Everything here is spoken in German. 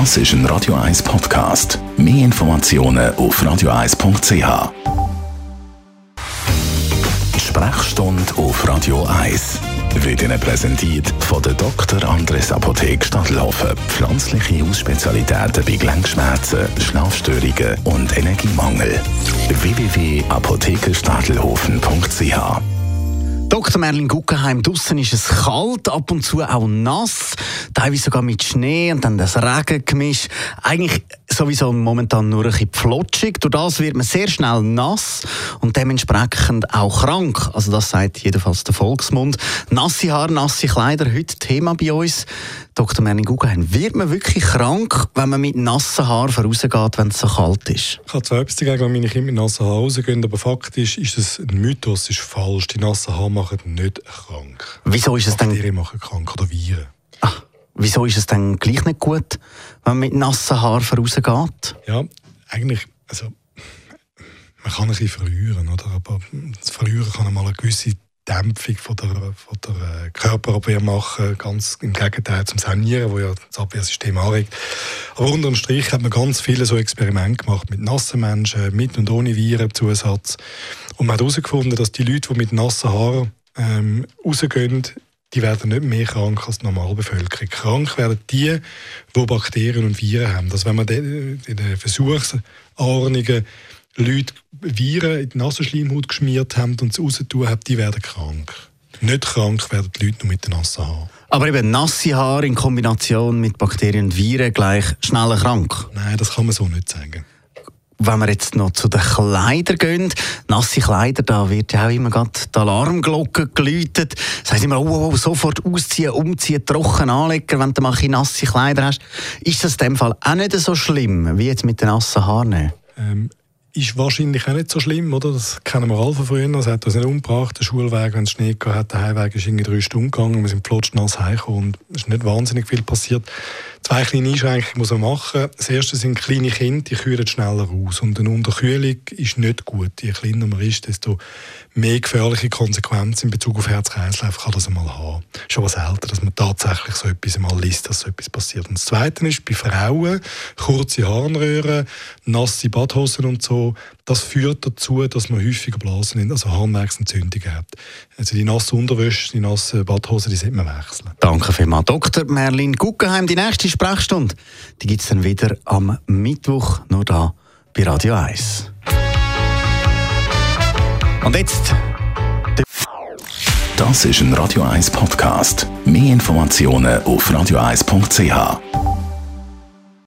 Das ist ein Radio 1 Podcast. Mehr Informationen auf radio1.ch. Sprechstunde auf Radio 1 wird Ihnen präsentiert von der Dr. Andres Apotheke Stadtlaufen. Pflanzliche Hausspezialitäten bei Gelenkschmerzen, Schlafstörungen und Energiemangel. www.apothekerstadelhofen.ch Dr. Merlin Guggenheim, draussen ist es kalt, ab und zu auch nass, teilweise sogar mit Schnee und dann das Regengemisch. Eigentlich sowieso momentan nur ein bisschen flutschig. Durch das wird man sehr schnell nass und dementsprechend auch krank. Also das sagt jedenfalls der Volksmund. Nasse Haare, nasse Kleider, heute Thema bei uns. Dr. Merlin Guggenheim, wird man wirklich krank, wenn man mit nassen Haaren vorausgeht, wenn es so kalt ist? Ich habe zwar etwas dagegen, wenn meine Kinder mit nassen Haaren rausgehen, aber faktisch ist es ein Mythos, ist falsch. Die nassen Haare machen nicht krank. Wieso ist es dann... Bakterien machen krank oder Viren. Wieso ist es dann gleich nicht gut, wenn man mit nassen Haaren vorausgeht? Ja, eigentlich, also man kann ein bisschen verlieren, oder? aber das Verlieren kann einmal eine gewisse Dämpfung von der, von der äh, Körperabwehr machen, ganz im Gegenteil zum Sanieren, wo ja das Abwehrsystem anregt. Aber unterm Strich hat man ganz viele so Experimente gemacht mit nassen Menschen, mit und ohne Virenzusatz. Und man hat herausgefunden, dass die Leute, die mit nassen Haaren ähm, rausgehen, die werden nicht mehr krank als die Normalbevölkerung. Krank werden die, die Bakterien und Viren haben. Also wenn man in den Versuchsahnungen Leute Viren in die Nasenschleimhaut geschmiert haben und es rausgetan haben, die werden krank. Nicht krank werden die Leute nur mit den nassen Haaren. Aber eben nasse Haare in Kombination mit Bakterien und Viren gleich schneller krank? Nein, das kann man so nicht sagen. Wenn wir jetzt noch zu den Kleidern gehen, nasse Kleider, da wird ja auch immer gerade die Alarmglocke geläutet. Das heisst immer, oh, oh, oh, sofort ausziehen, umziehen, trocken anlegen, wenn du mal nasse Kleider hast. Ist das in dem Fall auch nicht so schlimm, wie jetzt mit den nassen Haaren? Ähm, ist wahrscheinlich auch nicht so schlimm, oder? Das kennen wir alle von früher. Es hat uns nicht umgebracht, der Schulweg, wenn es Schnee gehabt hat, der Heimweg ist irgendwie drei Stunden gegangen, wir sind plotschnass heimgekommen und es ist nicht wahnsinnig viel passiert. Zwei kleine Einschränkungen muss man machen. Das erste sind kleine Kinder, die kühlen schneller aus. Und eine Unterkühlung ist nicht gut. Je kleiner man ist, desto mehr gefährliche Konsequenzen in Bezug auf Herz-Kreislauf kann das einmal haben. Schon was selten, dass man tatsächlich so etwas einmal liest, dass so etwas passiert. Und das Zweite ist, bei Frauen, kurze Harnröhren, nasse Badhosen und so, das führt dazu, dass man häufiger Blasen, also Harnwerksentzündungen hat. Also die nasse Unterwäsche, die nasse Badhose, die sollte man wechseln. Danke vielmals. Dr. Merlin Guggenheim, die nächste Sprechstunde, die gibt es dann wieder am Mittwoch, nur da bei Radio 1. Und jetzt... Das ist ein Radio 1 Podcast. Mehr Informationen auf radio1.ch.